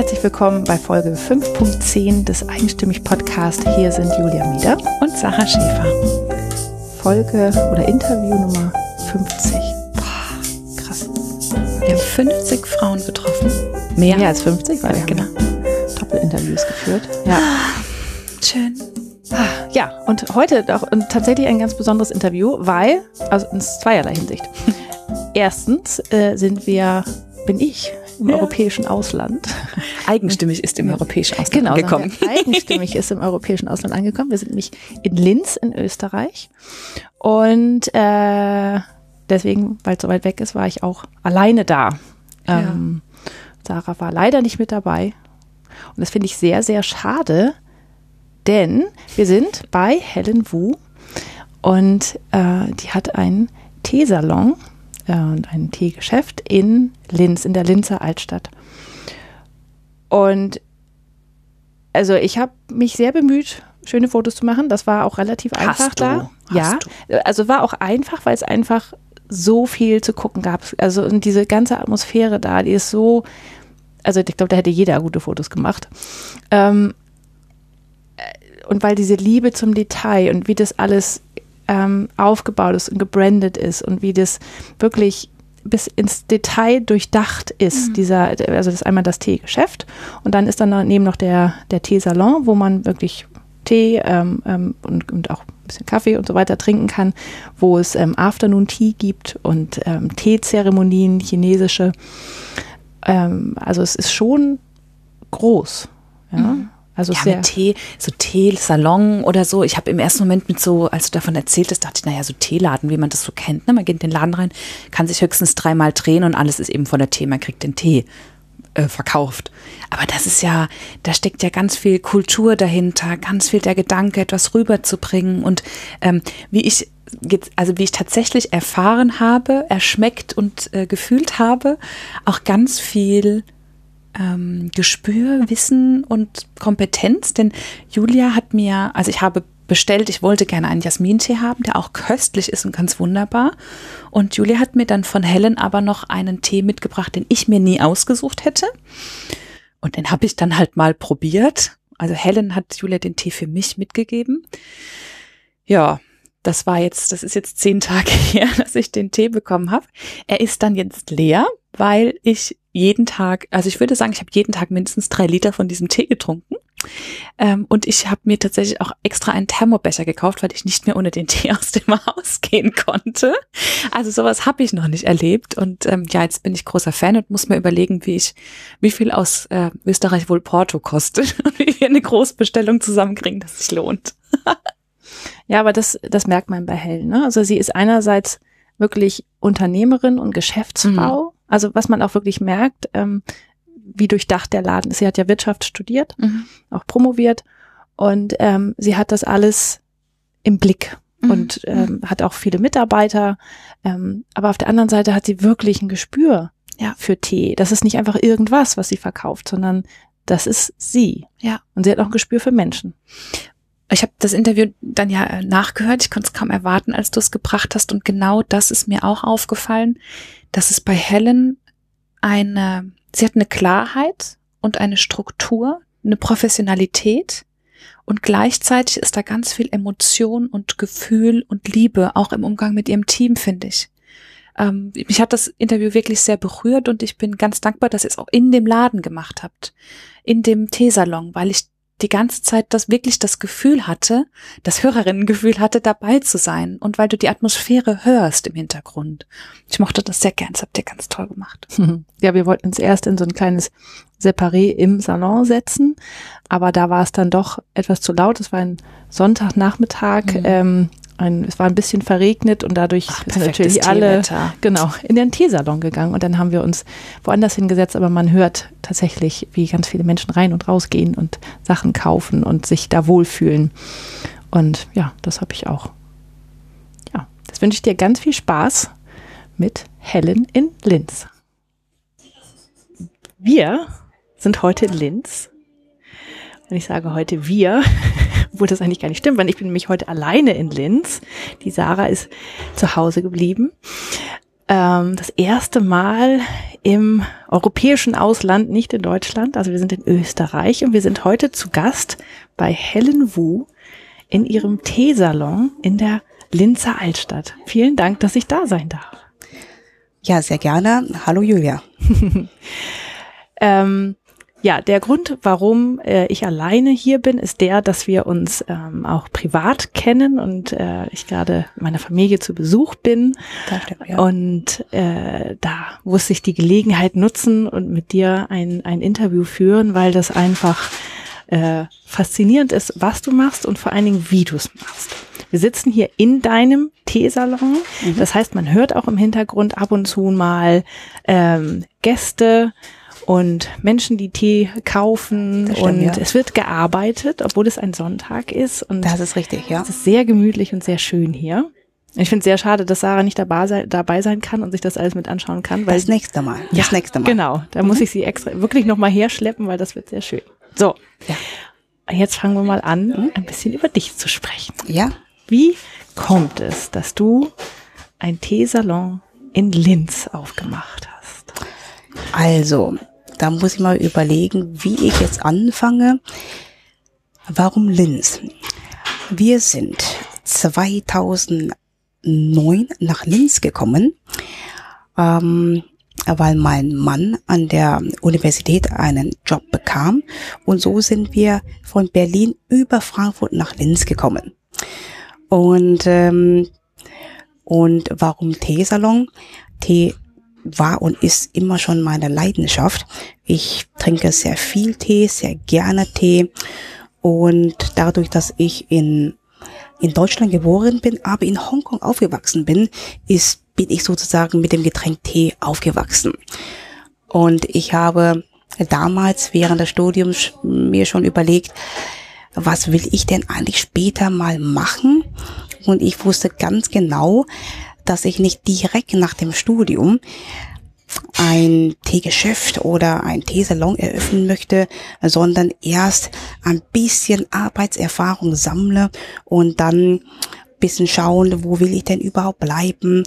herzlich willkommen bei Folge 5.10 des Eigenstimmig Podcast. Hier sind Julia Mieder und Sarah Schäfer. Folge oder Interview Nummer 50. Boah, krass. Wir haben 50 Frauen getroffen. Mehr, Mehr als 50, weil wir genau. Doppelinterviews geführt. Ja. Schön. Ah, ja, und heute auch tatsächlich ein ganz besonderes Interview, weil, also in zweierlei Hinsicht. Erstens äh, sind wir, bin ich im ja. europäischen Ausland. Eigenstimmig ist im europäischen Ausland genau, angekommen. Eigenstimmig ist im europäischen Ausland angekommen. Wir sind nämlich in Linz in Österreich. Und äh, deswegen, weil es so weit weg ist, war ich auch alleine da. Ja. Ähm, Sarah war leider nicht mit dabei. Und das finde ich sehr, sehr schade, denn wir sind bei Helen Wu und äh, die hat einen Teesalon ein Teegeschäft in Linz, in der Linzer Altstadt. Und also ich habe mich sehr bemüht, schöne Fotos zu machen. Das war auch relativ Hast einfach du? da. Ja, du? also war auch einfach, weil es einfach so viel zu gucken gab. Also und diese ganze Atmosphäre da, die ist so, also ich glaube, da hätte jeder gute Fotos gemacht. Ähm, und weil diese Liebe zum Detail und wie das alles ähm, aufgebaut ist und gebrandet ist und wie das wirklich bis ins Detail durchdacht ist, mhm. dieser, also das ist einmal das Teegeschäft und dann ist dann daneben noch der, der Teesalon, wo man wirklich Tee ähm, ähm, und, und auch ein bisschen Kaffee und so weiter trinken kann, wo es ähm, Afternoon Tea gibt und ähm, Teezeremonien, chinesische. Ähm, also es ist schon groß. Ja? Mhm. Also ja, sehr mit Tee, so Teesalon oder so. Ich habe im ersten Moment mit so, als du davon erzähltest, dachte ich, naja, so Teeladen, wie man das so kennt. Ne? Man geht in den Laden rein, kann sich höchstens dreimal drehen und alles ist eben von der Tee. Man kriegt den Tee äh, verkauft. Aber das ist ja, da steckt ja ganz viel Kultur dahinter, ganz viel der Gedanke, etwas rüberzubringen. Und ähm, wie ich jetzt, also wie ich tatsächlich erfahren habe, erschmeckt und äh, gefühlt habe, auch ganz viel ähm, Gespür, Wissen und Kompetenz, denn Julia hat mir, also ich habe bestellt, ich wollte gerne einen Jasmintee haben, der auch köstlich ist und ganz wunderbar. Und Julia hat mir dann von Helen aber noch einen Tee mitgebracht, den ich mir nie ausgesucht hätte. Und den habe ich dann halt mal probiert. Also Helen hat Julia den Tee für mich mitgegeben. Ja, das war jetzt, das ist jetzt zehn Tage her, dass ich den Tee bekommen habe. Er ist dann jetzt leer, weil ich jeden Tag, also ich würde sagen, ich habe jeden Tag mindestens drei Liter von diesem Tee getrunken. Ähm, und ich habe mir tatsächlich auch extra einen Thermobecher gekauft, weil ich nicht mehr ohne den Tee aus dem Haus gehen konnte. Also sowas habe ich noch nicht erlebt. Und ähm, ja, jetzt bin ich großer Fan und muss mir überlegen, wie ich, wie viel aus äh, Österreich wohl Porto kostet und wie wir eine Großbestellung zusammenkriegen, dass sich lohnt. ja, aber das, das merkt man bei Helen. Ne? Also sie ist einerseits wirklich Unternehmerin und Geschäftsfrau. Mhm. Also was man auch wirklich merkt, ähm, wie durchdacht der Laden ist. Sie hat ja Wirtschaft studiert, mhm. auch promoviert und ähm, sie hat das alles im Blick mhm. und ähm, hat auch viele Mitarbeiter. Ähm, aber auf der anderen Seite hat sie wirklich ein Gespür ja. für Tee. Das ist nicht einfach irgendwas, was sie verkauft, sondern das ist sie. Ja. Und sie hat auch ein Gespür für Menschen. Ich habe das Interview dann ja äh, nachgehört. Ich konnte es kaum erwarten, als du es gebracht hast. Und genau das ist mir auch aufgefallen, dass es bei Helen eine, sie hat eine Klarheit und eine Struktur, eine Professionalität. Und gleichzeitig ist da ganz viel Emotion und Gefühl und Liebe, auch im Umgang mit ihrem Team, finde ich. Ähm, mich hat das Interview wirklich sehr berührt und ich bin ganz dankbar, dass ihr es auch in dem Laden gemacht habt, in dem Teesalon, weil ich die ganze Zeit das wirklich das Gefühl hatte, das Hörerinnengefühl hatte, dabei zu sein und weil du die Atmosphäre hörst im Hintergrund. Ich mochte das sehr gern, das habt ihr ganz toll gemacht. Ja, wir wollten uns erst in so ein kleines Separé im Salon setzen, aber da war es dann doch etwas zu laut. Es war ein Sonntagnachmittag. Mhm. Ähm, ein, es war ein bisschen verregnet und dadurch Ach, sind natürlich alle genau in den Teesalon gegangen und dann haben wir uns woanders hingesetzt, aber man hört tatsächlich, wie ganz viele Menschen rein und rausgehen und Sachen kaufen und sich da wohlfühlen. Und ja, das habe ich auch. Ja, das wünsche ich dir ganz viel Spaß mit Helen in Linz. Wir sind heute in Linz. Und ich sage heute wir, obwohl das eigentlich gar nicht stimmt, weil ich bin nämlich heute alleine in Linz. Die Sarah ist zu Hause geblieben. ähm, das erste Mal im europäischen Ausland, nicht in Deutschland. Also wir sind in Österreich und wir sind heute zu Gast bei Helen Wu in ihrem Teesalon in der Linzer Altstadt. Vielen Dank, dass ich da sein darf. Ja, sehr gerne. Hallo Julia. ähm, ja, der Grund, warum äh, ich alleine hier bin, ist der, dass wir uns ähm, auch privat kennen und äh, ich gerade meiner Familie zu Besuch bin. Stimmt, ja. Und äh, da musste ich die Gelegenheit nutzen und mit dir ein, ein Interview führen, weil das einfach äh, faszinierend ist, was du machst und vor allen Dingen, wie du es machst. Wir sitzen hier in deinem Teesalon. Mhm. Das heißt, man hört auch im Hintergrund ab und zu mal ähm, Gäste und Menschen, die Tee kaufen stimmt, und ja. es wird gearbeitet, obwohl es ein Sonntag ist. Und das ist richtig, ja. Es ist sehr gemütlich und sehr schön hier. Ich finde es sehr schade, dass Sarah nicht dabei sein, dabei sein kann und sich das alles mit anschauen kann. Weil, das nächste Mal. Das ja, nächste Mal. Genau. Da mhm. muss ich sie extra wirklich nochmal herschleppen, weil das wird sehr schön. So. Ja. Jetzt fangen wir mal an, mhm. ein bisschen über dich zu sprechen. Ja. Wie kommt es, dass du ein Teesalon in Linz aufgemacht hast? Also, da muss ich mal überlegen, wie ich jetzt anfange. Warum Linz? Wir sind 2009 nach Linz gekommen, ähm, weil mein Mann an der Universität einen Job bekam und so sind wir von Berlin über Frankfurt nach Linz gekommen. Und ähm, und warum Teesalon? Tee war und ist immer schon meine Leidenschaft. Ich trinke sehr viel Tee, sehr gerne Tee. Und dadurch, dass ich in, in Deutschland geboren bin, aber in Hongkong aufgewachsen bin, ist, bin ich sozusagen mit dem Getränk Tee aufgewachsen. Und ich habe damals während des Studiums mir schon überlegt, was will ich denn eigentlich später mal machen? Und ich wusste ganz genau, dass ich nicht direkt nach dem Studium ein Teegeschäft oder ein Teesalon eröffnen möchte, sondern erst ein bisschen Arbeitserfahrung sammle und dann bisschen schauen, wo will ich denn überhaupt bleiben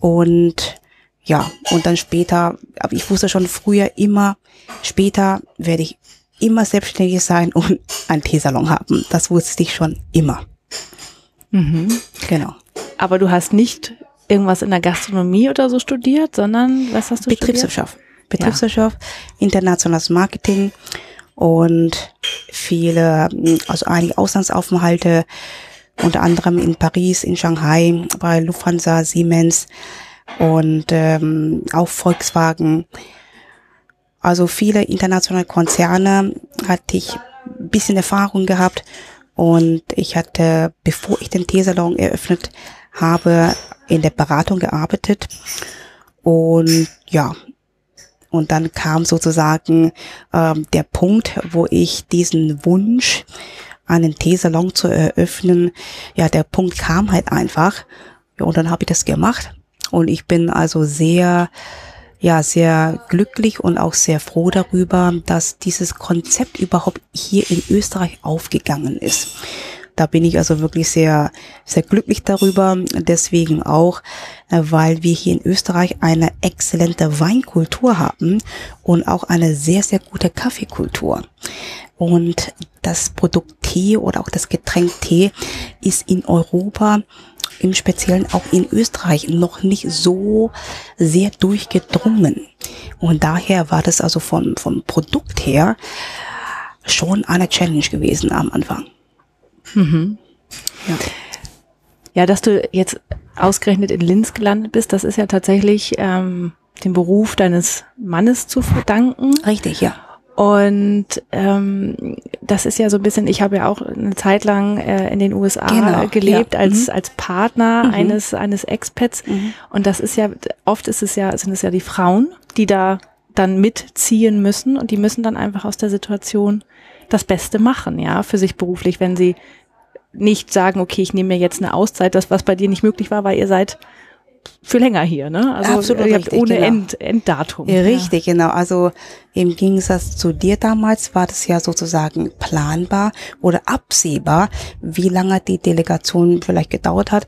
und ja, und dann später, aber ich wusste schon früher immer, später werde ich immer selbstständig sein und einen Teesalon haben. Das wusste ich schon immer. Mhm. Genau. Aber du hast nicht irgendwas in der Gastronomie oder so studiert, sondern was hast du Betriebswirtschaft. studiert? Betriebswirtschaft, ja. internationales Marketing und viele, also einige Auslandsaufenthalte, unter anderem in Paris, in Shanghai, bei Lufthansa, Siemens und ähm, auch Volkswagen. Also viele internationale Konzerne hatte ich ein bisschen Erfahrung gehabt und ich hatte, bevor ich den Teesalon eröffnet habe, in der Beratung gearbeitet und ja, und dann kam sozusagen ähm, der Punkt, wo ich diesen Wunsch, einen Teesalon zu eröffnen, ja, der Punkt kam halt einfach. Ja, und dann habe ich das gemacht. Und ich bin also sehr, ja, sehr glücklich und auch sehr froh darüber, dass dieses Konzept überhaupt hier in Österreich aufgegangen ist. Da bin ich also wirklich sehr, sehr glücklich darüber. Deswegen auch, äh, weil wir hier in Österreich eine exzellente Weinkultur haben und auch eine sehr, sehr gute Kaffeekultur. Und das Produkt Tee oder auch das Getränk Tee ist in Europa im Speziellen auch in Österreich noch nicht so sehr durchgedrungen. Und daher war das also vom, vom Produkt her schon eine Challenge gewesen am Anfang. Mhm. Ja. ja, dass du jetzt ausgerechnet in Linz gelandet bist, das ist ja tatsächlich ähm, dem Beruf deines Mannes zu verdanken. Richtig, ja. Und ähm, das ist ja so ein bisschen, ich habe ja auch eine Zeit lang äh, in den USA genau, gelebt ja. als, mhm. als Partner mhm. eines, eines Expats. Mhm. Und das ist ja, oft ist es ja, sind es ja die Frauen, die da dann mitziehen müssen und die müssen dann einfach aus der Situation das Beste machen, ja, für sich beruflich, wenn sie nicht sagen, okay, ich nehme mir jetzt eine Auszeit, das was bei dir nicht möglich war, weil ihr seid für länger hier, ne? Also Absolut ihr richtig, ohne genau. End, Enddatum. Ja, richtig, ja. genau. Also im Gegensatz zu dir damals war das ja sozusagen planbar oder absehbar, wie lange die Delegation vielleicht gedauert hat.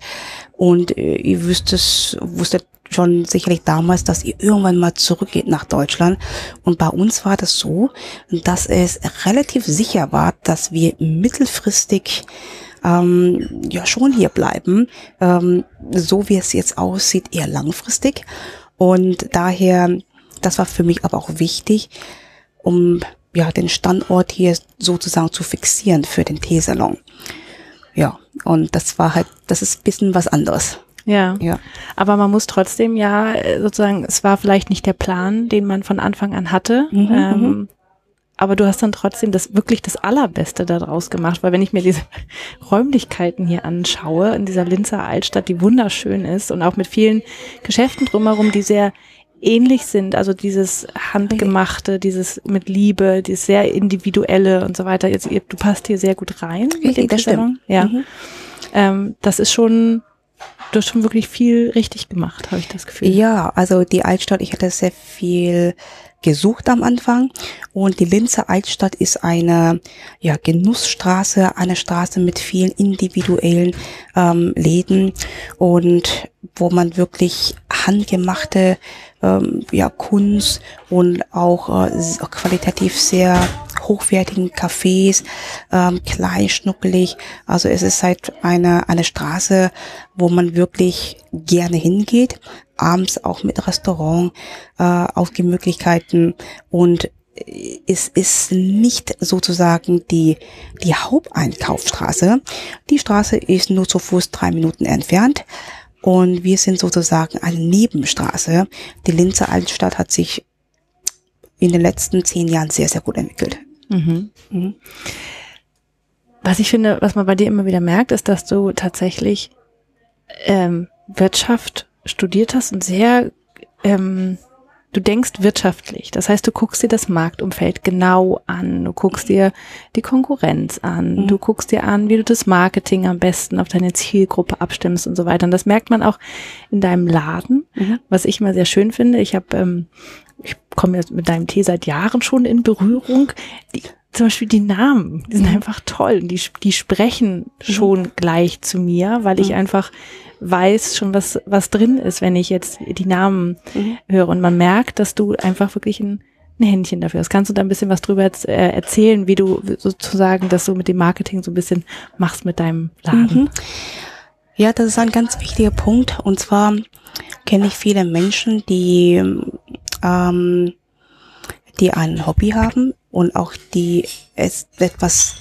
Und äh, ihr wüsstet, wusstet schon sicherlich damals, dass ihr irgendwann mal zurückgeht nach Deutschland. Und bei uns war das so, dass es relativ sicher war, dass wir mittelfristig ähm, ja schon hier bleiben, ähm, so wie es jetzt aussieht, eher langfristig. Und daher, das war für mich aber auch wichtig, um ja den Standort hier sozusagen zu fixieren für den Teesalon. Ja, und das war halt, das ist bisschen was anderes. Ja. Ja. Aber man muss trotzdem ja äh, sozusagen, es war vielleicht nicht der Plan, den man von Anfang an hatte. Mhm, ähm, aber du hast dann trotzdem das wirklich das Allerbeste daraus gemacht, weil wenn ich mir diese Räumlichkeiten hier anschaue, in dieser Linzer Altstadt, die wunderschön ist und auch mit vielen Geschäften drumherum, die sehr ähnlich sind, also dieses handgemachte, dieses mit Liebe, dieses sehr individuelle und so weiter. Jetzt, du passt hier sehr gut rein mit Salon. stimmt. Ja, Mhm. ähm, das ist schon, du hast schon wirklich viel richtig gemacht, habe ich das Gefühl. Ja, also die Altstadt, ich hatte sehr viel gesucht am Anfang. Und die Linzer Altstadt ist eine ja, Genussstraße, eine Straße mit vielen individuellen ähm, Läden und wo man wirklich handgemachte ähm, ja, Kunst und auch äh, qualitativ sehr hochwertigen Cafés, ähm, klein, schnuckelig. Also es ist halt eine, eine Straße, wo man wirklich gerne hingeht, abends auch mit Restaurant, äh, auf Gemütlichkeiten und äh, es ist nicht sozusagen die, die Haupteinkaufsstraße. Die Straße ist nur zu Fuß drei Minuten entfernt. Und wir sind sozusagen eine Nebenstraße. Die Linzer Altstadt hat sich in den letzten zehn Jahren sehr, sehr gut entwickelt. Mhm. Mhm. Was ich finde, was man bei dir immer wieder merkt, ist, dass du tatsächlich ähm, Wirtschaft studiert hast und sehr, ähm, du denkst wirtschaftlich. Das heißt, du guckst dir das Marktumfeld genau an. Du guckst dir die Konkurrenz an. Mhm. Du guckst dir an, wie du das Marketing am besten auf deine Zielgruppe abstimmst und so weiter. Und das merkt man auch in deinem Laden, Mhm. was ich immer sehr schön finde. Ich habe, ähm, ich komme jetzt mit deinem Tee seit Jahren schon in Berührung. Die, zum Beispiel die Namen, die sind einfach toll. Die, die sprechen schon gleich zu mir, weil ich Mhm. einfach weiß schon, was, was drin ist, wenn ich jetzt die Namen Mhm. höre. Und man merkt, dass du einfach wirklich ein, ein Händchen dafür hast. Kannst du da ein bisschen was drüber erz- äh, erzählen, wie du sozusagen das so mit dem Marketing so ein bisschen machst mit deinem Laden? Mhm. Ja, das ist ein ganz wichtiger Punkt. Und zwar kenne ich viele Menschen, die, ähm, die ein Hobby haben und auch die es etwas,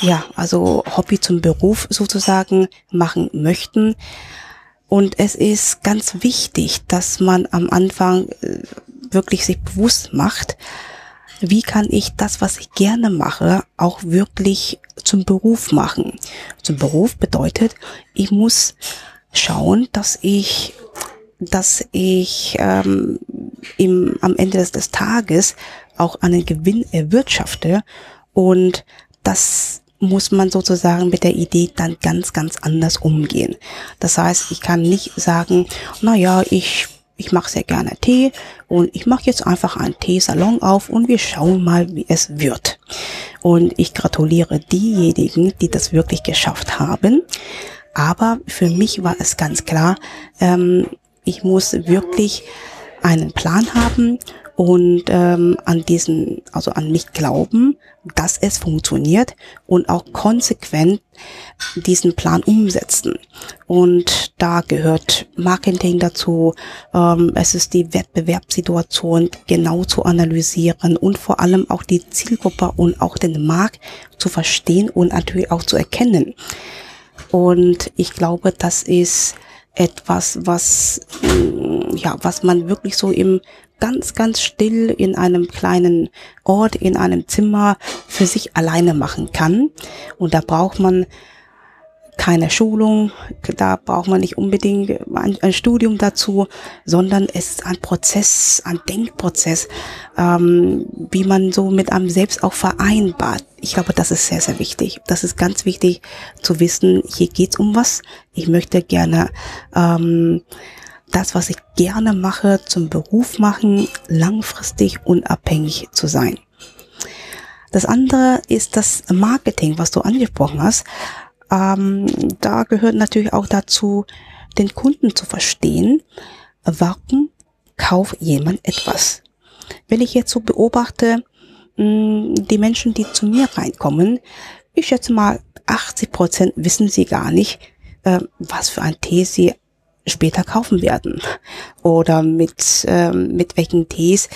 ja, also Hobby zum Beruf sozusagen machen möchten. Und es ist ganz wichtig, dass man am Anfang äh, wirklich sich bewusst macht, wie kann ich das, was ich gerne mache, auch wirklich zum Beruf machen. Zum Beruf bedeutet, ich muss schauen, dass ich, dass ich ähm, im, am Ende des, des Tages auch einen Gewinn erwirtschafte und das muss man sozusagen mit der Idee dann ganz, ganz anders umgehen. Das heißt, ich kann nicht sagen, na ja, ich ich mache sehr gerne Tee und ich mache jetzt einfach einen Teesalon auf und wir schauen mal, wie es wird. Und ich gratuliere diejenigen, die das wirklich geschafft haben. Aber für mich war es ganz klar, ähm, ich muss wirklich einen Plan haben und ähm, an diesen, also an mich glauben, dass es funktioniert und auch konsequent diesen Plan umsetzen. Und da gehört Marketing dazu. Ähm, es ist die Wettbewerbssituation genau zu analysieren und vor allem auch die Zielgruppe und auch den Markt zu verstehen und natürlich auch zu erkennen. Und ich glaube, das ist etwas, was, mm, ja, was man wirklich so im ganz, ganz still in einem kleinen Ort, in einem Zimmer für sich alleine machen kann. Und da braucht man keine Schulung, da braucht man nicht unbedingt ein, ein Studium dazu, sondern es ist ein Prozess, ein Denkprozess, ähm, wie man so mit einem selbst auch vereinbart. Ich glaube, das ist sehr, sehr wichtig. Das ist ganz wichtig zu wissen, hier geht's um was. Ich möchte gerne ähm, das, was ich gerne mache, zum Beruf machen, langfristig unabhängig zu sein. Das andere ist das Marketing, was du angesprochen hast. Ähm, da gehört natürlich auch dazu, den Kunden zu verstehen. warum kauft jemand etwas? Wenn ich jetzt so beobachte, die Menschen, die zu mir reinkommen, ich schätze mal, 80 Prozent wissen sie gar nicht, äh, was für ein Tee sie später kaufen werden oder mit, ähm, mit welchen Tees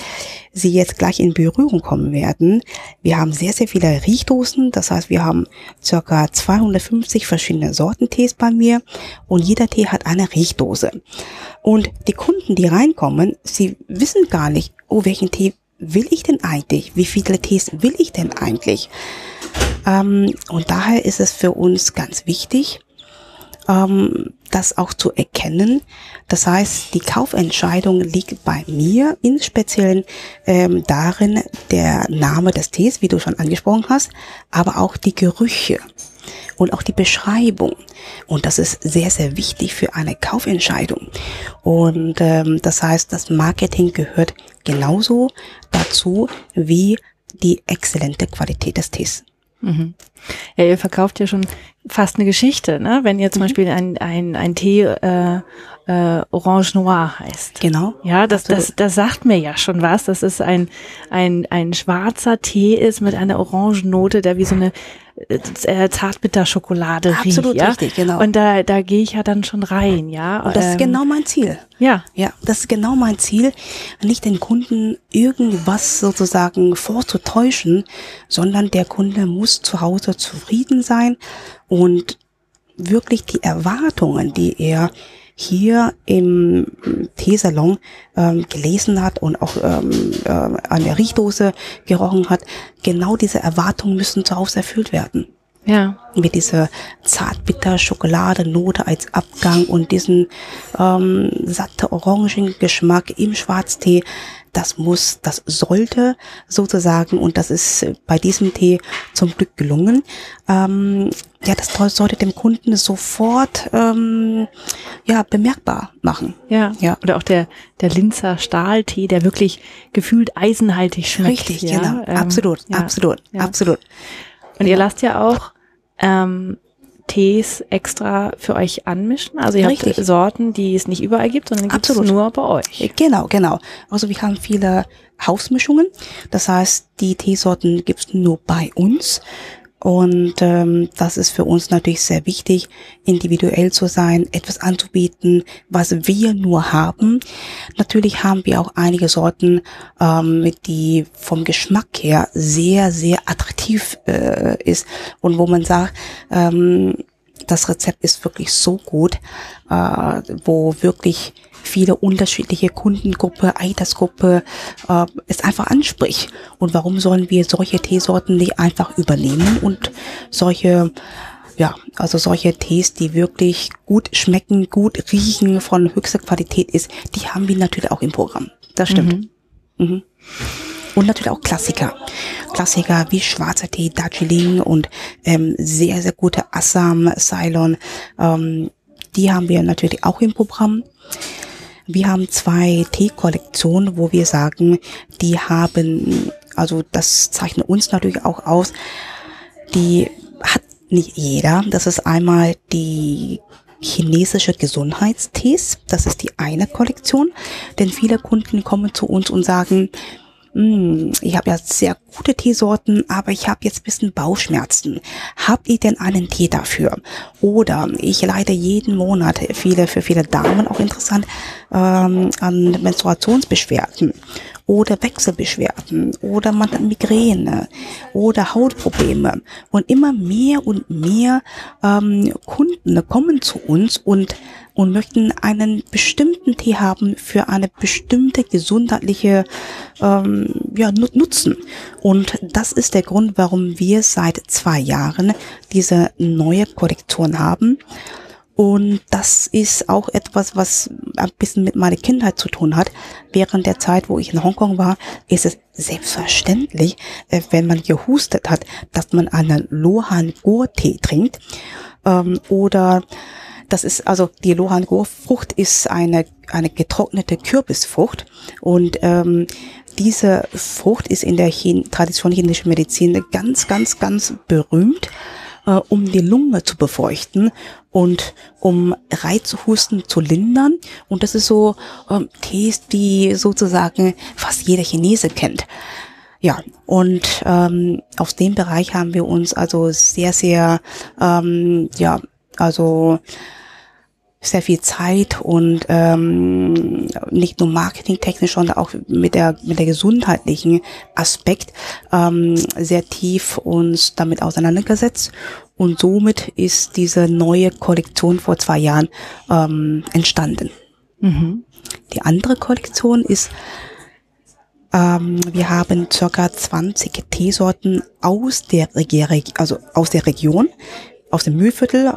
sie jetzt gleich in Berührung kommen werden. Wir haben sehr, sehr viele Riechdosen. Das heißt, wir haben circa 250 verschiedene Sorten Tees bei mir und jeder Tee hat eine Riechdose. Und die Kunden, die reinkommen, sie wissen gar nicht, oh, welchen Tee will ich denn eigentlich? Wie viele Tees will ich denn eigentlich? Ähm, und daher ist es für uns ganz wichtig, ähm, das auch zu erkennen. Das heißt, die Kaufentscheidung liegt bei mir, im Speziellen ähm, darin der Name des Tees, wie du schon angesprochen hast, aber auch die Gerüche und auch die Beschreibung. Und das ist sehr, sehr wichtig für eine Kaufentscheidung. Und ähm, das heißt, das Marketing gehört genauso dazu wie die exzellente Qualität des Tees. Mhm. Ja, ihr verkauft ja schon fast eine Geschichte, ne? Wenn ihr zum mhm. Beispiel ein, ein, ein Tee äh, äh, Orange Noir heißt. Genau. Ja, das, das, das sagt mir ja schon was, dass es ein, ein, ein schwarzer Tee ist mit einer Orangennote, der wie so eine äh, Zartbitterschokolade. Absolut ja? richtig, genau. Und da, da gehe ich ja dann schon rein, ja. Und das ähm, ist genau mein Ziel. Ja. Ja, das ist genau mein Ziel, nicht den Kunden irgendwas sozusagen vorzutäuschen, sondern der Kunde muss zu Hause zufrieden sein und wirklich die Erwartungen, die er hier im Teesalon ähm, gelesen hat und auch ähm, äh, an der Riechdose gerochen hat, genau diese Erwartungen müssen zu Hause erfüllt werden. Ja. Mit dieser zartbitter Schokoladenote als Abgang und diesen ähm, satte Orangengeschmack im Schwarztee das muss, das sollte sozusagen, und das ist bei diesem Tee zum Glück gelungen, ähm, ja, das sollte dem Kunden sofort ähm, ja bemerkbar machen. Ja. ja. Oder auch der der Linzer Stahltee, der wirklich gefühlt eisenhaltig schmeckt. Richtig, ja? genau, ähm, absolut, ja. absolut, ja. absolut. Und ihr lasst ja auch ähm, Tees extra für euch anmischen? Also ihr Richtig. habt Sorten, die es nicht überall gibt, sondern gibt es nur bei euch. Genau, genau. Also wir haben viele Hausmischungen. Das heißt, die Teesorten gibt es nur bei uns. Und ähm, das ist für uns natürlich sehr wichtig, individuell zu sein, etwas anzubieten, was wir nur haben. Natürlich haben wir auch einige Sorten, ähm, die vom Geschmack her sehr, sehr attraktiv äh, ist und wo man sagt, ähm, das Rezept ist wirklich so gut, äh, wo wirklich viele unterschiedliche Kundengruppe, Altersgruppe äh, es einfach anspricht. Und warum sollen wir solche Teesorten nicht einfach übernehmen und solche ja, also solche Tees, die wirklich gut schmecken, gut riechen, von höchster Qualität ist, die haben wir natürlich auch im Programm. Das stimmt. Mhm. Mhm. Und natürlich auch Klassiker. Klassiker wie schwarzer Tee, Darjeeling und ähm, sehr, sehr gute Assam, Ceylon. Ähm, die haben wir natürlich auch im Programm. Wir haben zwei Tee-Kollektionen, wo wir sagen, die haben, also das zeichnet uns natürlich auch aus, die hat nicht jeder. Das ist einmal die chinesische Gesundheitstees. Das ist die eine Kollektion. Denn viele Kunden kommen zu uns und sagen, hm, ich habe ja sehr gute Teesorten, aber ich habe jetzt bisschen Bauchschmerzen. Habt ihr denn einen Tee dafür? Oder ich leide jeden Monat, viele für viele Damen auch interessant, ähm, an Menstruationsbeschwerden oder Wechselbeschwerden oder man hat Migräne oder Hautprobleme. Und immer mehr und mehr ähm, Kunden kommen zu uns und und möchten einen bestimmten Tee haben für eine bestimmte gesundheitliche ähm, ja, Nutzen. Und das ist der Grund, warum wir seit zwei Jahren diese neue Kollektion haben. Und das ist auch etwas, was ein bisschen mit meiner Kindheit zu tun hat. Während der Zeit, wo ich in Hongkong war, ist es selbstverständlich, äh, wenn man gehustet hat, dass man einen Lohan Gur Tee trinkt. Ähm, oder das ist also die Lohan Gur Frucht ist eine eine getrocknete Kürbisfrucht und ähm, diese Frucht ist in der Chin Tradition chinesischen Medizin ganz ganz ganz berühmt äh, um die Lunge zu befeuchten und um Reizhusten zu lindern. Und das ist so ähm, Tees, die sozusagen fast jeder Chinese kennt. Ja, und ähm, aus dem Bereich haben wir uns also sehr, sehr, ähm, ja, also sehr viel Zeit und ähm, nicht nur marketingtechnisch, sondern auch mit der mit der gesundheitlichen Aspekt ähm, sehr tief uns damit auseinandergesetzt und somit ist diese neue Kollektion vor zwei Jahren ähm, entstanden. Mhm. Die andere Kollektion ist ähm, wir haben circa 20 Teesorten aus der Regierung, also aus der Region, aus dem Mühlviertel,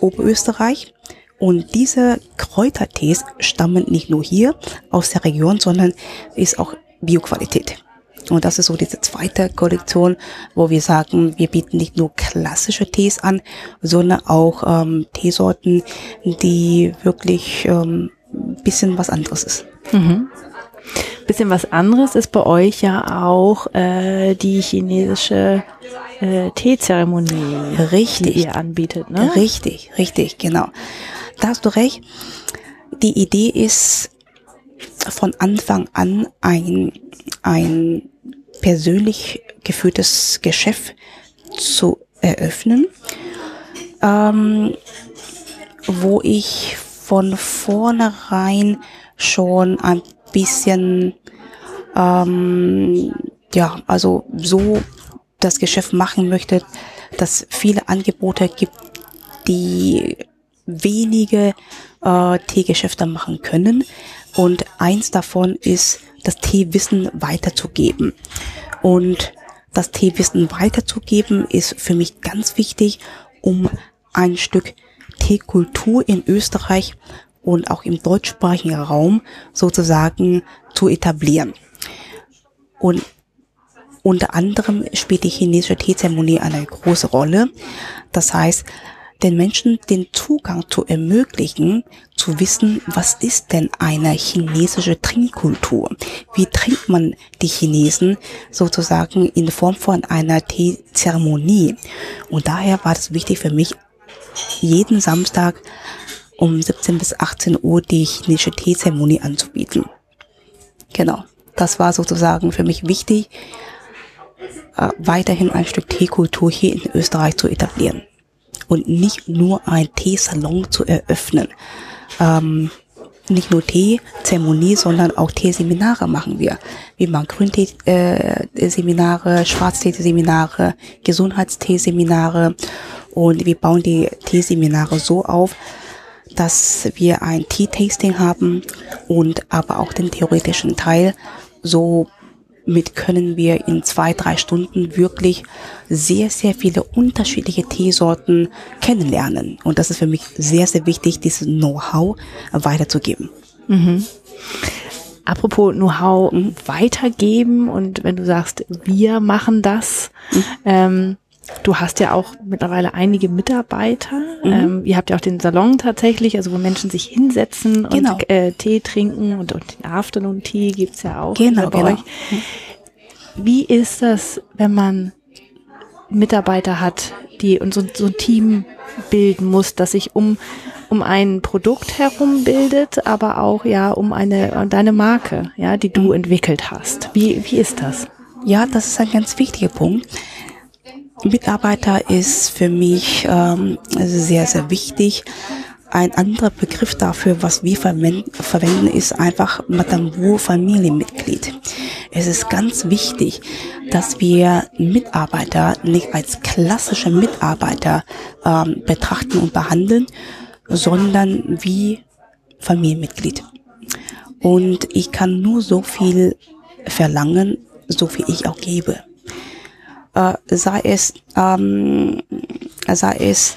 Oberösterreich und diese Kräutertees stammen nicht nur hier aus der Region, sondern ist auch Bioqualität. Und das ist so diese zweite Kollektion, wo wir sagen, wir bieten nicht nur klassische Tees an, sondern auch ähm, Teesorten, die wirklich ähm, bisschen was anderes ist. Mhm. Bisschen was anderes ist bei euch ja auch äh, die chinesische äh, Teezeremonie, richtig. die ihr anbietet, ne? Richtig, richtig, genau da hast du recht. Die Idee ist von Anfang an ein, ein persönlich geführtes Geschäft zu eröffnen, ähm, wo ich von vornherein schon ein bisschen, ähm, ja, also so das Geschäft machen möchte, dass viele Angebote gibt, die wenige äh, Teegeschäfte machen können. Und eins davon ist, das Teewissen weiterzugeben. Und das Teewissen weiterzugeben ist für mich ganz wichtig, um ein Stück Teekultur in Österreich und auch im deutschsprachigen Raum sozusagen zu etablieren. Und unter anderem spielt die chinesische Teezeremonie eine große Rolle. Das heißt, den Menschen den Zugang zu ermöglichen, zu wissen, was ist denn eine chinesische Trinkkultur? Wie trinkt man die Chinesen sozusagen in Form von einer Teezeremonie? Und daher war es wichtig für mich, jeden Samstag um 17 bis 18 Uhr die chinesische Teezeremonie anzubieten. Genau. Das war sozusagen für mich wichtig, äh, weiterhin ein Stück Teekultur hier in Österreich zu etablieren und nicht nur ein Teesalon zu eröffnen. Ähm, nicht nur Teezeremonie, sondern auch Teeseminare machen wir. Wir machen Grüntee-Seminare, äh, Schwarztee-Seminare, Gesundheitsteeseminare und wir bauen die Teeseminare so auf, dass wir ein Tea-Tasting haben und aber auch den theoretischen Teil so mit können wir in zwei, drei Stunden wirklich sehr, sehr viele unterschiedliche Teesorten kennenlernen. Und das ist für mich sehr, sehr wichtig, dieses Know-how weiterzugeben. Mhm. Apropos Know-how mhm. weitergeben und wenn du sagst, wir machen das, mhm. ähm, Du hast ja auch mittlerweile einige Mitarbeiter. Mhm. Ähm, ihr habt ja auch den Salon tatsächlich, also wo Menschen sich hinsetzen genau. und äh, Tee trinken und, und den Afternoon Tea gibt's ja auch genau, bei genau. euch. Wie ist das, wenn man Mitarbeiter hat, die und so, so ein Team bilden muss, das sich um um ein Produkt herum bildet, aber auch ja um eine um deine Marke, ja, die du mhm. entwickelt hast. Wie wie ist das? Ja, das ist ein ganz wichtiger Punkt. Mitarbeiter ist für mich ähm, sehr, sehr wichtig. Ein anderer Begriff dafür, was wir verwenden, ist einfach Madame Wu Familienmitglied. Es ist ganz wichtig, dass wir Mitarbeiter nicht als klassische Mitarbeiter ähm, betrachten und behandeln, sondern wie Familienmitglied. Und ich kann nur so viel verlangen, so viel ich auch gebe äh, sei es, ähm, sei es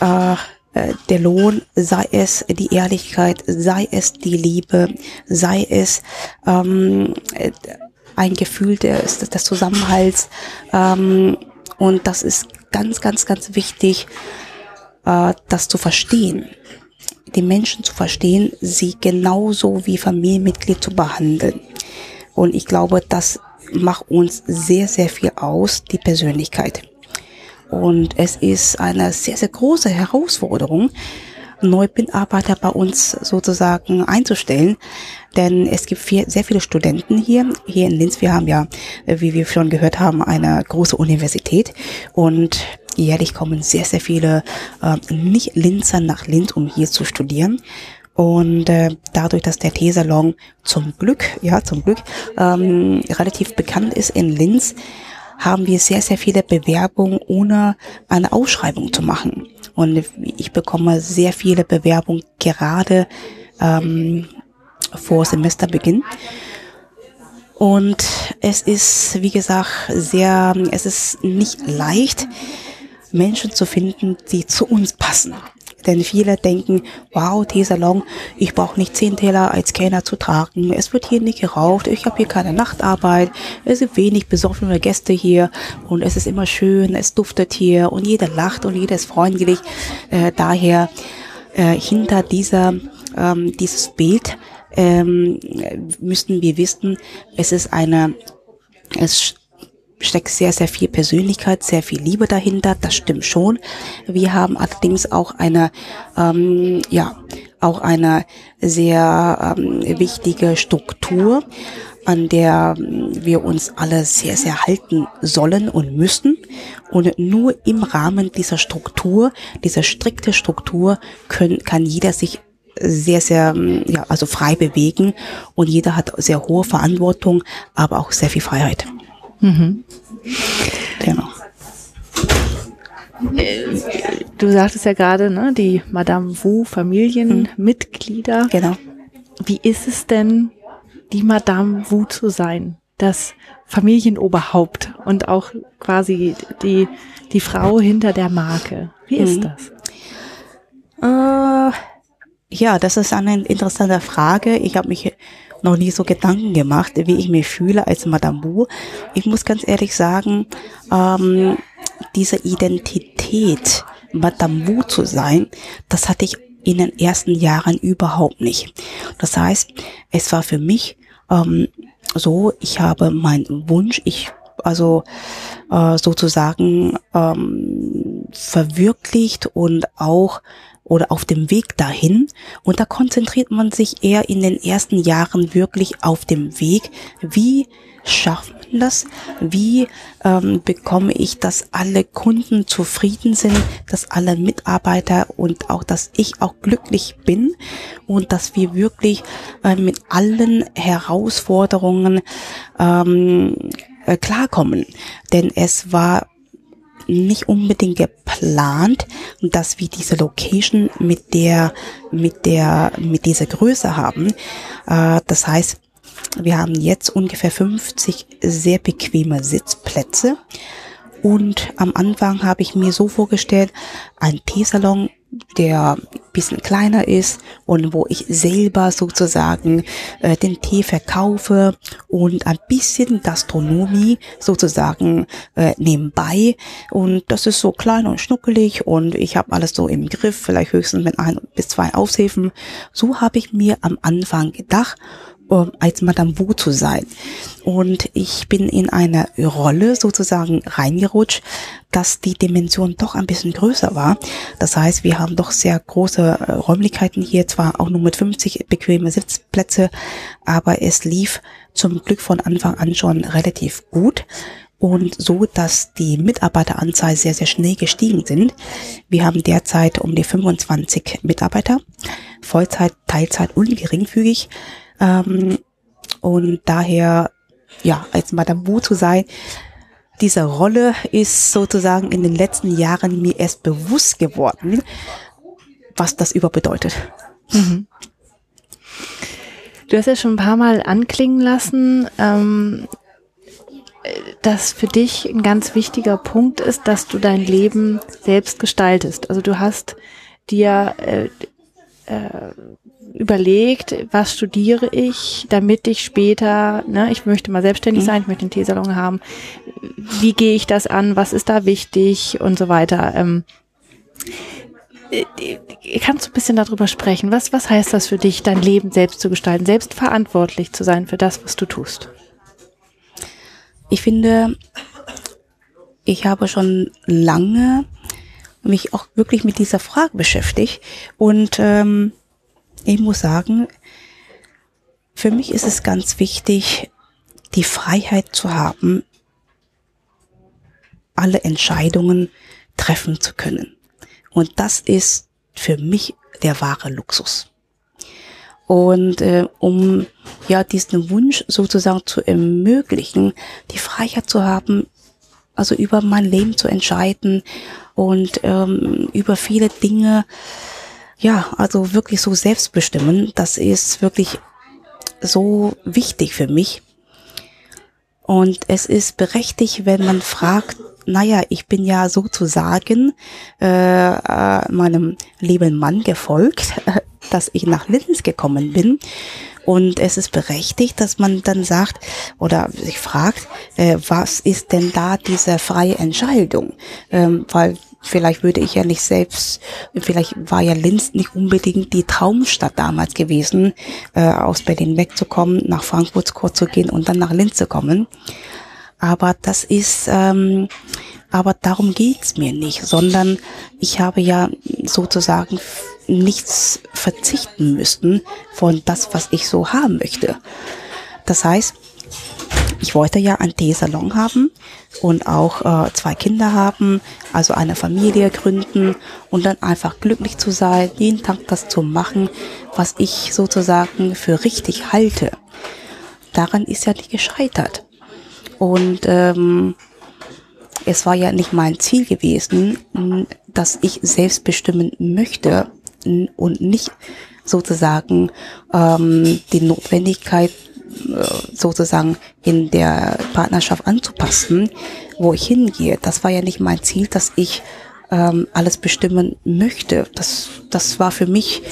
äh, äh, der Lohn, sei es die Ehrlichkeit, sei es die Liebe, sei es ähm, ein Gefühl des, des Zusammenhalts. Ähm, und das ist ganz, ganz, ganz wichtig, äh, das zu verstehen. Die Menschen zu verstehen, sie genauso wie Familienmitglied zu behandeln. Und ich glaube, das macht uns sehr, sehr viel aus, die Persönlichkeit. Und es ist eine sehr, sehr große Herausforderung, neue Mitarbeiter bei uns sozusagen einzustellen. Denn es gibt viel, sehr viele Studenten hier. Hier in Linz, wir haben ja, wie wir schon gehört haben, eine große Universität. Und jährlich kommen sehr, sehr viele äh, Nicht-Linzer nach Linz, um hier zu studieren. Und äh, dadurch, dass der Teesalon zum Glück, ja zum Glück, ähm, relativ bekannt ist in Linz, haben wir sehr, sehr viele Bewerbungen, ohne eine Ausschreibung zu machen. Und ich bekomme sehr viele Bewerbungen gerade ähm, vor Semesterbeginn. Und es ist, wie gesagt, sehr, es ist nicht leicht, Menschen zu finden, die zu uns passen. Denn viele denken, wow, Teesalon, ich brauche nicht zehn Teller als Kellner zu tragen. Es wird hier nicht geraucht. Ich habe hier keine Nachtarbeit. Es sind wenig besoffene Gäste hier. Und es ist immer schön. Es duftet hier. Und jeder lacht und jeder ist freundlich. Äh, daher äh, hinter dieser, ähm, dieses Bild ähm, müssten wir wissen, es ist eine, es steckt sehr, sehr viel Persönlichkeit, sehr viel Liebe dahinter. Das stimmt schon. Wir haben allerdings auch eine, ähm, ja, auch eine sehr ähm, wichtige Struktur, an der wir uns alle sehr, sehr halten sollen und müssen. Und nur im Rahmen dieser Struktur, dieser strikte Struktur, können, kann jeder sich sehr, sehr, ja, also frei bewegen und jeder hat sehr hohe Verantwortung, aber auch sehr viel Freiheit. Mhm. Genau. Du sagtest ja gerade, ne, die Madame Wu Familienmitglieder. Mhm. Genau. Wie ist es denn, die Madame Wu zu sein? Das Familienoberhaupt und auch quasi die, die Frau hinter der Marke. Wie ist mhm. das? Äh, ja, das ist eine interessante Frage. Ich habe mich noch nie so Gedanken gemacht, wie ich mich fühle als Madame Wu. Ich muss ganz ehrlich sagen, ähm, diese Identität, Madame Wu zu sein, das hatte ich in den ersten Jahren überhaupt nicht. Das heißt, es war für mich ähm, so, ich habe meinen Wunsch, ich also äh, sozusagen ähm, verwirklicht und auch oder auf dem Weg dahin. Und da konzentriert man sich eher in den ersten Jahren wirklich auf dem Weg. Wie schafft man das? Wie ähm, bekomme ich, dass alle Kunden zufrieden sind, dass alle Mitarbeiter und auch, dass ich auch glücklich bin und dass wir wirklich äh, mit allen Herausforderungen ähm, äh, klarkommen. Denn es war nicht unbedingt geplant, dass wir diese Location mit der, mit der, mit dieser Größe haben. Äh, das heißt, wir haben jetzt ungefähr 50 sehr bequeme Sitzplätze. Und am Anfang habe ich mir so vorgestellt, ein Teesalon der bisschen kleiner ist und wo ich selber sozusagen äh, den Tee verkaufe und ein bisschen Gastronomie sozusagen äh, nebenbei und das ist so klein und schnuckelig und ich habe alles so im Griff, vielleicht höchstens mit ein bis zwei Aushilfen. So habe ich mir am Anfang gedacht als Madame Wu zu sein. Und ich bin in eine Rolle sozusagen reingerutscht, dass die Dimension doch ein bisschen größer war. Das heißt, wir haben doch sehr große äh, Räumlichkeiten hier, zwar auch nur mit 50 bequeme Sitzplätze, aber es lief zum Glück von Anfang an schon relativ gut und so, dass die Mitarbeiteranzahl sehr, sehr schnell gestiegen sind. Wir haben derzeit um die 25 Mitarbeiter, Vollzeit, Teilzeit und geringfügig. Ähm, und daher, ja, als Madame Wu zu sein, diese Rolle ist sozusagen in den letzten Jahren mir erst bewusst geworden, was das über bedeutet. Mhm. Du hast ja schon ein paar Mal anklingen lassen, ähm, dass für dich ein ganz wichtiger Punkt ist, dass du dein Leben selbst gestaltest. Also du hast dir äh, äh, überlegt, was studiere ich, damit ich später, ne, ich möchte mal selbstständig mhm. sein, ich möchte einen Teesalon haben, wie gehe ich das an, was ist da wichtig und so weiter. Ähm, äh, kannst du ein bisschen darüber sprechen? Was, was heißt das für dich, dein Leben selbst zu gestalten, selbst verantwortlich zu sein für das, was du tust? Ich finde, ich habe schon lange mich auch wirklich mit dieser Frage beschäftigt und ähm, ich muss sagen, für mich ist es ganz wichtig, die Freiheit zu haben, alle Entscheidungen treffen zu können. Und das ist für mich der wahre Luxus. Und äh, um ja diesen Wunsch sozusagen zu ermöglichen, die Freiheit zu haben, also über mein Leben zu entscheiden und ähm, über viele Dinge, ja, also wirklich so selbstbestimmen, das ist wirklich so wichtig für mich. Und es ist berechtigt, wenn man fragt, naja, ich bin ja sozusagen äh, äh, meinem lieben Mann gefolgt, dass ich nach Linz gekommen bin. Und es ist berechtigt, dass man dann sagt oder sich fragt, äh, was ist denn da diese freie Entscheidung? Ähm, weil vielleicht würde ich ja nicht selbst, vielleicht war ja Linz nicht unbedingt die Traumstadt damals gewesen, äh, aus Berlin wegzukommen, nach Frankfurt kurz zu gehen und dann nach Linz zu kommen. Aber das ist, ähm, aber darum geht's mir nicht, sondern ich habe ja sozusagen nichts verzichten müssen von das, was ich so haben möchte. Das heißt, ich wollte ja einen Teesalon haben und auch äh, zwei Kinder haben, also eine Familie gründen und dann einfach glücklich zu sein, jeden Tag das zu machen, was ich sozusagen für richtig halte. Daran ist ja nicht gescheitert. Und ähm, es war ja nicht mein Ziel gewesen, dass ich selbst bestimmen möchte und nicht sozusagen ähm, die Notwendigkeit sozusagen in der Partnerschaft anzupassen, wo ich hingehe. Das war ja nicht mein Ziel, dass ich ähm, alles bestimmen möchte. Das, das war für mich,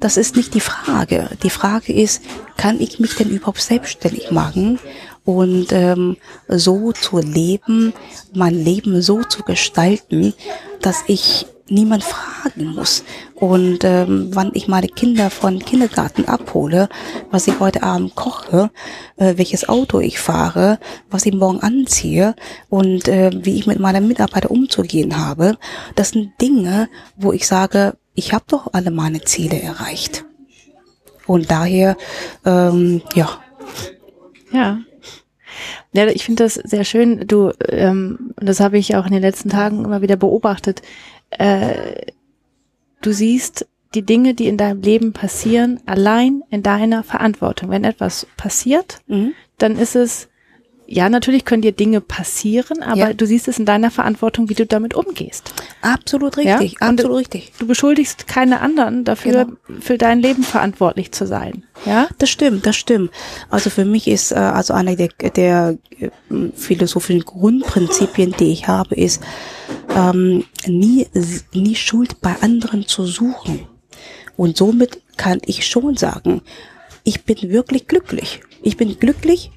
das ist nicht die Frage. Die Frage ist, kann ich mich denn überhaupt selbstständig machen und ähm, so zu leben, mein Leben so zu gestalten, dass ich niemand fragen muss. Und ähm, wann ich meine Kinder von Kindergarten abhole, was ich heute Abend koche, äh, welches Auto ich fahre, was ich morgen anziehe und äh, wie ich mit meiner Mitarbeiter umzugehen habe, das sind Dinge, wo ich sage, ich habe doch alle meine Ziele erreicht. Und daher, ähm, ja. Ja. Ja, ich finde das sehr schön. Du, ähm, das habe ich auch in den letzten Tagen immer wieder beobachtet äh, du siehst die Dinge, die in deinem Leben passieren, allein in deiner Verantwortung. Wenn etwas passiert, mhm. dann ist es, ja, natürlich können dir Dinge passieren, aber ja. du siehst es in deiner Verantwortung, wie du damit umgehst. Absolut richtig, ja? absolut richtig. Du beschuldigst keine anderen dafür, genau. für dein Leben verantwortlich zu sein. Ja, das stimmt, das stimmt. Also für mich ist äh, also einer der, der äh, philosophischen Grundprinzipien, die ich habe, ist ähm, nie nie Schuld bei anderen zu suchen. Und somit kann ich schon sagen, ich bin wirklich glücklich. Ich bin glücklich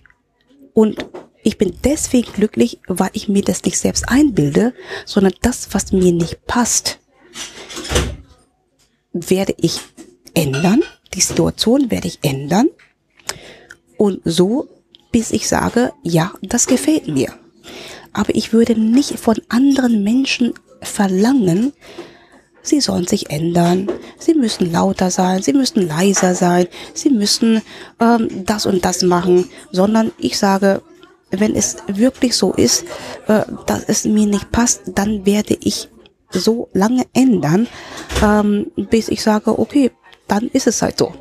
und ich bin deswegen glücklich, weil ich mir das nicht selbst einbilde, sondern das, was mir nicht passt, werde ich ändern. Die Situation werde ich ändern. Und so, bis ich sage, ja, das gefällt mir. Aber ich würde nicht von anderen Menschen verlangen, sie sollen sich ändern, sie müssen lauter sein, sie müssen leiser sein, sie müssen ähm, das und das machen, sondern ich sage, wenn es wirklich so ist, äh, dass es mir nicht passt, dann werde ich so lange ändern, ähm, bis ich sage, okay, dann ist es halt so.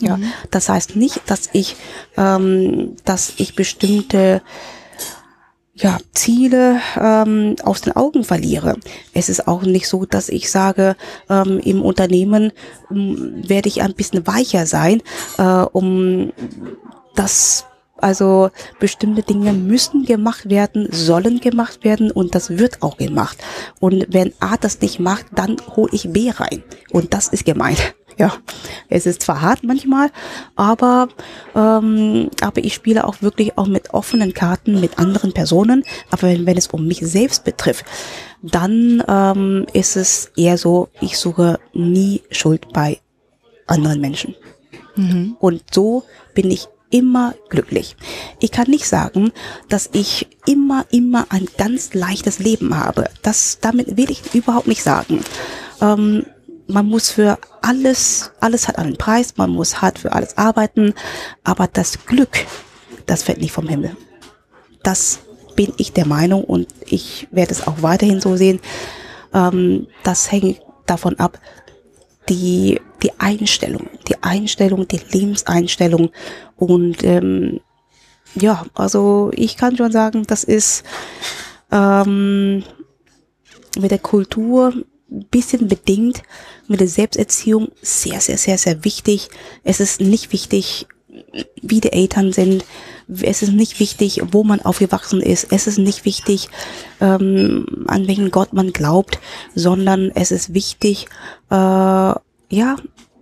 Ja, mhm. das heißt nicht, dass ich, ähm, dass ich bestimmte ja, Ziele ähm, aus den Augen verliere. Es ist auch nicht so, dass ich sage, ähm, im Unternehmen ähm, werde ich ein bisschen weicher sein, äh, um das also bestimmte Dinge müssen gemacht werden, sollen gemacht werden und das wird auch gemacht. Und wenn A das nicht macht, dann hole ich B rein. Und das ist gemeint. Ja, es ist zwar hart manchmal, aber ähm, aber ich spiele auch wirklich auch mit offenen Karten mit anderen Personen. Aber wenn, wenn es um mich selbst betrifft, dann ähm, ist es eher so, ich suche nie Schuld bei anderen Menschen. Mhm. Und so bin ich immer glücklich. Ich kann nicht sagen, dass ich immer, immer ein ganz leichtes Leben habe. Das, damit will ich überhaupt nicht sagen. Ähm, man muss für alles, alles hat einen Preis, man muss hart für alles arbeiten, aber das Glück, das fällt nicht vom Himmel. Das bin ich der Meinung und ich werde es auch weiterhin so sehen. Ähm, das hängt davon ab, die, die Einstellung, die Einstellung, die Lebenseinstellung und ähm, ja, also ich kann schon sagen, das ist ähm, mit der Kultur bisschen bedingt, mit der Selbsterziehung sehr, sehr, sehr, sehr wichtig. Es ist nicht wichtig, wie die Eltern sind. Es ist nicht wichtig, wo man aufgewachsen ist. Es ist nicht wichtig, ähm, an welchen Gott man glaubt, sondern es ist wichtig, äh, ja,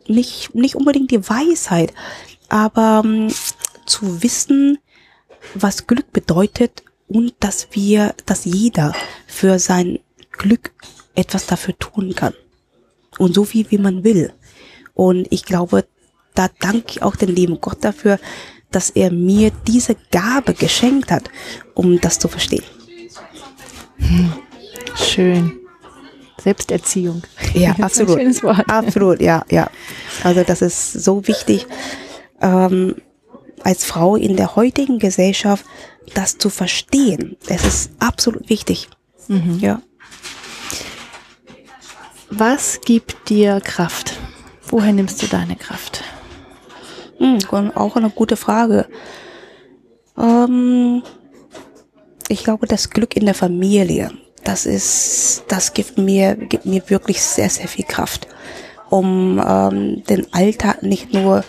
nicht, nicht unbedingt die Weisheit, aber ähm, zu wissen, was Glück bedeutet und dass wir, dass jeder für sein Glück etwas dafür tun kann. Und so viel, wie man will. Und ich glaube, da danke ich auch dem lieben Gott dafür, dass er mir diese Gabe geschenkt hat, um das zu verstehen. Hm. Schön. Selbsterziehung. Ja, absolut. schönes Wort. Absolut, ja, ja. Also das ist so wichtig, ähm, als Frau in der heutigen Gesellschaft das zu verstehen. Das ist absolut wichtig. Mhm. Ja. Was gibt dir Kraft? Woher nimmst du deine Kraft? Hm, auch eine gute Frage. Ähm, ich glaube, das Glück in der Familie, das ist, das gibt mir, gibt mir wirklich sehr, sehr viel Kraft, um ähm, den Alltag nicht nur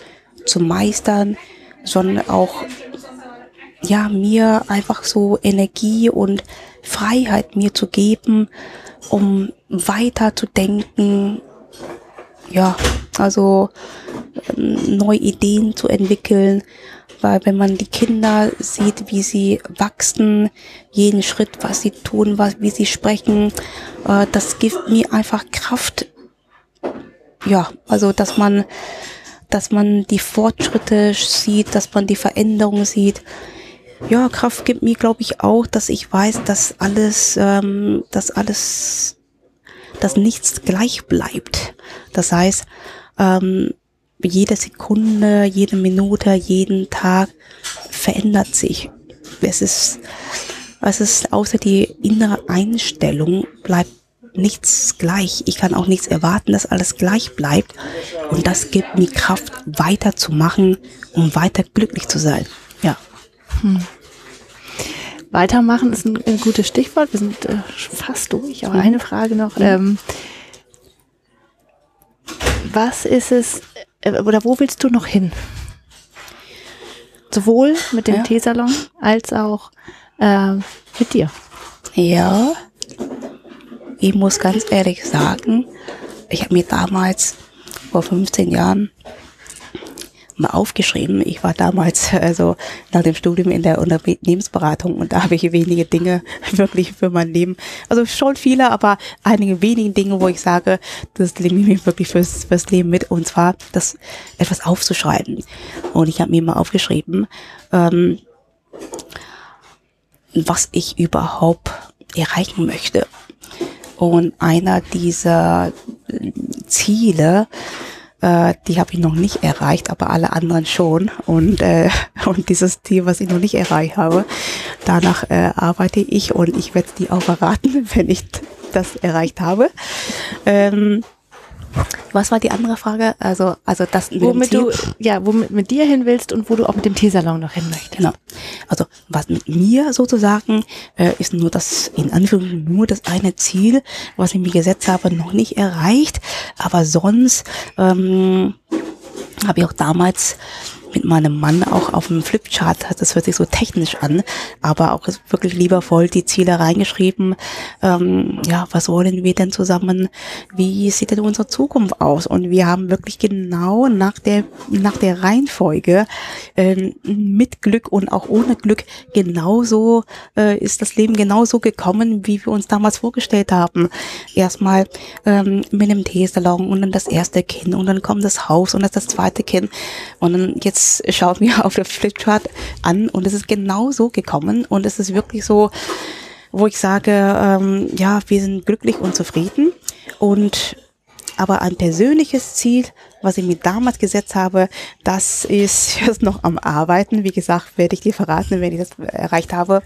zu meistern, sondern auch ja mir einfach so Energie und Freiheit mir zu geben, um weiter zu denken, ja, also ähm, neue Ideen zu entwickeln, weil wenn man die Kinder sieht, wie sie wachsen, jeden Schritt, was sie tun, was, wie sie sprechen, äh, das gibt mir einfach Kraft. Ja, also dass man, dass man die Fortschritte sieht, dass man die Veränderungen sieht. Ja, Kraft gibt mir, glaube ich, auch, dass ich weiß, dass alles, ähm, dass alles dass nichts gleich bleibt. Das heißt, ähm, jede Sekunde, jede Minute, jeden Tag verändert sich. Es ist, es ist außer die innere Einstellung bleibt nichts gleich. Ich kann auch nichts erwarten, dass alles gleich bleibt. Und das gibt mir Kraft, weiterzumachen, um weiter glücklich zu sein. Ja. Hm. Weitermachen ist ein, ein gutes Stichwort. Wir sind äh, fast durch. Aber eine Frage noch. Ähm, was ist es, äh, oder wo willst du noch hin? Sowohl mit dem ja. Teesalon als auch äh, mit dir. Ja, ich muss ganz ehrlich sagen, ich habe mir damals vor 15 Jahren aufgeschrieben. Ich war damals also nach dem Studium in der Unternehmensberatung und da habe ich wenige Dinge wirklich für mein Leben, also schon viele, aber einige wenige Dinge, wo ich sage, das nehme ich mir wirklich fürs, fürs Leben mit und zwar das etwas aufzuschreiben. Und ich habe mir mal aufgeschrieben, ähm, was ich überhaupt erreichen möchte. Und einer dieser Ziele äh, die habe ich noch nicht erreicht, aber alle anderen schon. Und, äh, und dieses Ziel, was ich noch nicht erreicht habe, danach äh, arbeite ich und ich werde die auch verraten, wenn ich das erreicht habe. Ähm, was war die andere Frage? Also, also das womit du ja, womit mit dir hin willst und wo du auch mit dem Teesalon noch hin möchtest. Genau. Also was mit mir sozusagen äh, ist nur das in Anführungszeichen nur das eine Ziel, was ich mir gesetzt habe, noch nicht erreicht. Aber sonst ähm, habe ich auch damals mit meinem Mann auch auf dem Flipchart, das hört sich so technisch an, aber auch wirklich liebevoll die Ziele reingeschrieben. Ähm, ja, was wollen wir denn zusammen? Wie sieht denn unsere Zukunft aus? Und wir haben wirklich genau nach der nach der Reihenfolge ähm, mit Glück und auch ohne Glück genauso äh, ist das Leben genauso gekommen, wie wir uns damals vorgestellt haben. Erstmal ähm, mit dem Teesalon und dann das erste Kind und dann kommt das Haus und dann das zweite Kind und dann jetzt jetzt schau mir auf der Flipchart an und es ist genau so gekommen und es ist wirklich so, wo ich sage, ähm, ja, wir sind glücklich und zufrieden und aber ein persönliches Ziel, was ich mir damals gesetzt habe, das ist jetzt noch am Arbeiten. Wie gesagt, werde ich dir verraten, wenn ich das erreicht habe.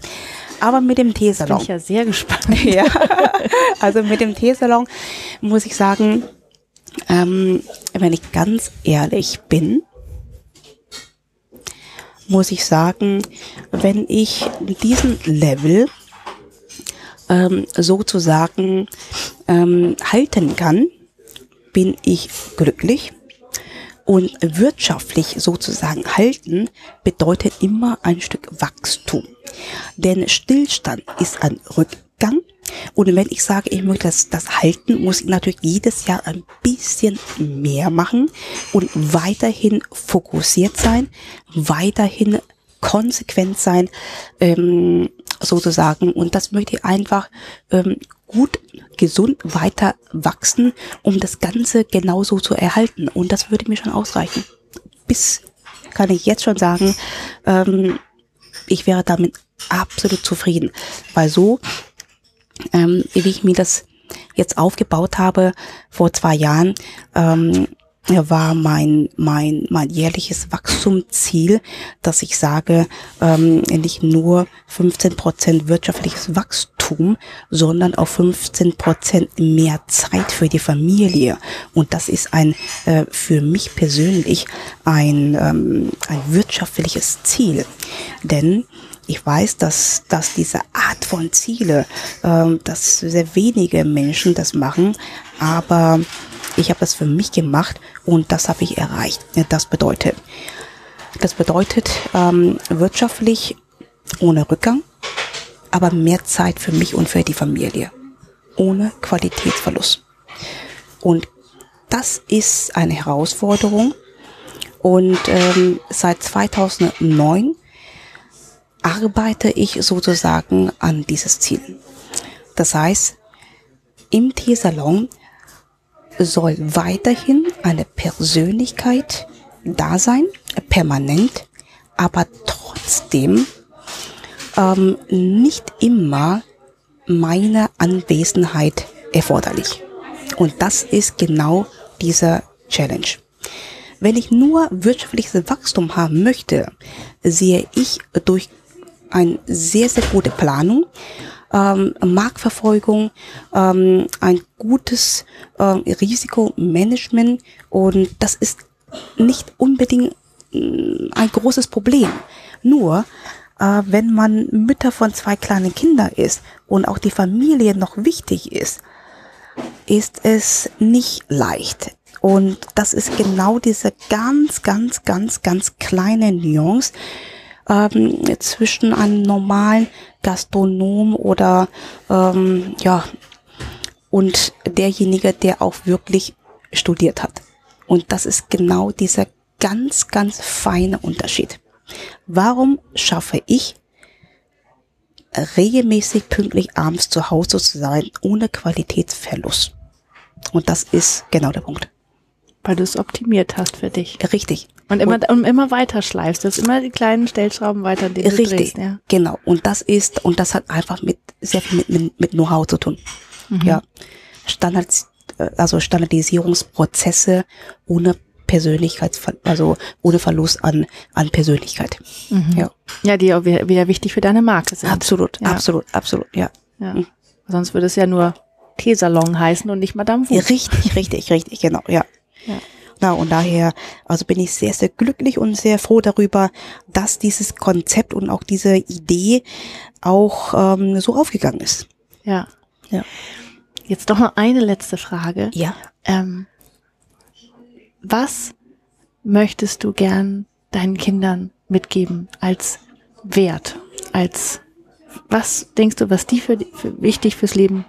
Aber mit dem Teesalon. Bin ich ja sehr gespannt. ja, also mit dem Teesalon muss ich sagen, ähm, wenn ich ganz ehrlich bin, muss ich sagen, wenn ich diesen Level ähm, sozusagen ähm, halten kann, bin ich glücklich. Und wirtschaftlich sozusagen halten bedeutet immer ein Stück Wachstum. Denn Stillstand ist ein Rückgang. Und wenn ich sage, ich möchte das, das halten, muss ich natürlich jedes Jahr ein bisschen mehr machen und weiterhin fokussiert sein, weiterhin konsequent sein, ähm, sozusagen. Und das möchte ich einfach ähm, gut, gesund weiter wachsen, um das Ganze genauso zu erhalten. Und das würde mir schon ausreichen. Bis kann ich jetzt schon sagen, ähm, ich wäre damit absolut zufrieden. Weil so, ähm, wie ich mir das jetzt aufgebaut habe vor zwei Jahren, ähm, war mein, mein, mein jährliches Wachstumsziel, dass ich sage, ähm, nicht nur 15 Prozent wirtschaftliches Wachstum, sondern auch 15 Prozent mehr Zeit für die Familie. Und das ist ein, äh, für mich persönlich ein, ähm, ein wirtschaftliches Ziel. Denn ich weiß, dass, dass diese Art von Ziele, ähm, dass sehr wenige Menschen das machen, aber ich habe das für mich gemacht und das habe ich erreicht. Das bedeutet, das bedeutet ähm, wirtschaftlich ohne Rückgang, aber mehr Zeit für mich und für die Familie, ohne Qualitätsverlust. Und das ist eine Herausforderung. Und ähm, seit 2009 arbeite ich sozusagen an dieses Ziel. Das heißt, im Teesalon soll weiterhin eine Persönlichkeit da sein, permanent, aber trotzdem ähm, nicht immer meine Anwesenheit erforderlich. Und das ist genau dieser Challenge. Wenn ich nur wirtschaftliches Wachstum haben möchte, sehe ich durch eine sehr, sehr gute Planung ähm, Marktverfolgung, ähm, ein gutes ähm, Risikomanagement und das ist nicht unbedingt äh, ein großes Problem. Nur äh, wenn man Mütter von zwei kleinen Kindern ist und auch die Familie noch wichtig ist, ist es nicht leicht. Und das ist genau diese ganz, ganz, ganz, ganz kleine Nuance, ähm, zwischen einem normalen Gastronom oder ähm, ja und derjenige, der auch wirklich studiert hat. Und das ist genau dieser ganz, ganz feine Unterschied. Warum schaffe ich regelmäßig pünktlich abends zu Hause zu sein, ohne Qualitätsverlust? Und das ist genau der Punkt. Weil du es optimiert hast für dich. Richtig. Und immer, und, immer weiter schleifst. Du hast immer die kleinen Stellschrauben weiter, die du Richtig. drehst. Ja. Genau. Und das ist, und das hat einfach mit, sehr viel mit, mit, mit Know-how zu tun. Mhm. Ja. Standards, äh, also Standardisierungsprozesse ohne Persönlichkeits, also ohne Verlust an, an Persönlichkeit. Ja. Ja, die auch wieder, wieder wichtig für deine Marke sind. Absolut, Ja. absolut, absolut, ja. Ja. Sonst würde es ja nur Teesalon heißen und nicht Madame Wu. Richtig, richtig, richtig, genau, ja. Ja. Na, und daher, also bin ich sehr, sehr glücklich und sehr froh darüber, dass dieses Konzept und auch diese Idee auch ähm, so aufgegangen ist. Ja. Ja. Jetzt doch noch eine letzte Frage. Ja. Ähm, was möchtest du gern deinen Kindern mitgeben als Wert? Als was denkst du, was die für, für wichtig fürs Leben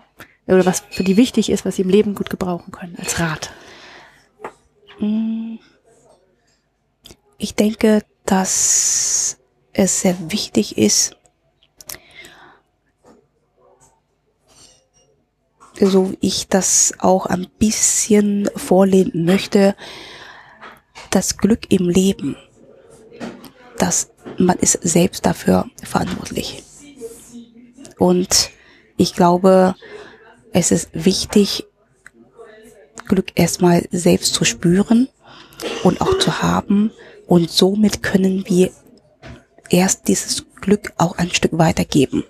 oder was für die wichtig ist, was sie im Leben gut gebrauchen können als Rat? Ich denke, dass es sehr wichtig ist, so wie ich das auch ein bisschen vorleben möchte, das Glück im Leben dass man ist selbst dafür verantwortlich. Und ich glaube, es ist wichtig, Glück erstmal selbst zu spüren und auch zu haben. Und somit können wir erst dieses Glück auch ein Stück weitergeben.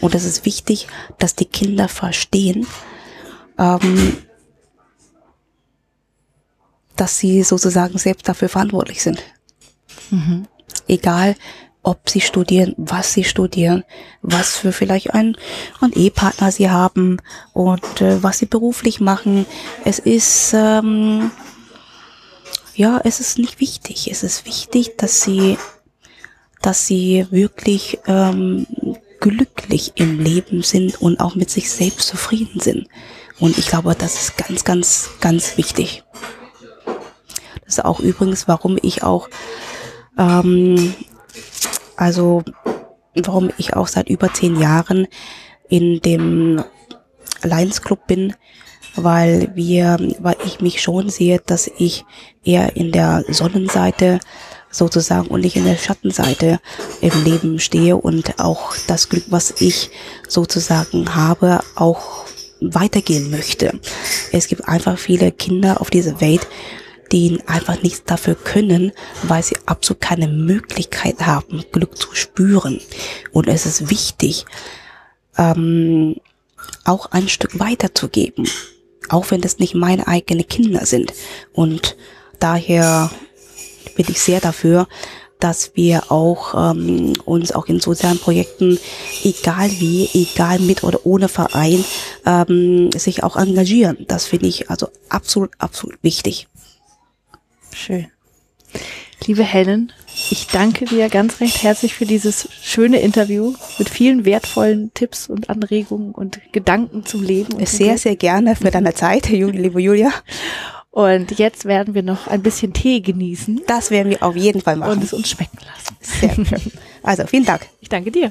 Und es ist wichtig, dass die Kinder verstehen, ähm, dass sie sozusagen selbst dafür verantwortlich sind. Mhm. Egal, ob sie studieren, was sie studieren, was für vielleicht einen, einen Ehepartner sie haben und äh, was sie beruflich machen. Es ist, ähm, ja, es ist nicht wichtig. Es ist wichtig, dass sie, dass sie wirklich ähm, glücklich im Leben sind und auch mit sich selbst zufrieden sind. Und ich glaube, das ist ganz, ganz, ganz wichtig. Das ist auch übrigens, warum ich auch ähm, also warum ich auch seit über zehn Jahren in dem Lions Club bin, weil wir, weil ich mich schon sehe, dass ich eher in der Sonnenseite sozusagen und nicht in der Schattenseite im Leben stehe und auch das Glück, was ich sozusagen habe, auch weitergehen möchte. Es gibt einfach viele Kinder auf dieser Welt, die einfach nichts dafür können, weil sie absolut keine Möglichkeit haben, Glück zu spüren. Und es ist wichtig, ähm, auch ein Stück weiterzugeben, auch wenn das nicht meine eigenen Kinder sind. Und daher bin ich sehr dafür, dass wir auch ähm, uns auch in sozialen Projekten, egal wie, egal mit oder ohne Verein, ähm, sich auch engagieren. Das finde ich also absolut, absolut wichtig. Schön. Liebe Helen, ich danke dir ganz recht herzlich für dieses schöne Interview mit vielen wertvollen Tipps und Anregungen und Gedanken zum Leben. sehr, sehr gerne für deine Zeit, liebe Julia. Und jetzt werden wir noch ein bisschen Tee genießen. Das werden wir auf jeden Fall machen. Und es uns schmecken lassen. Sehr schön. Also vielen Dank. Ich danke dir.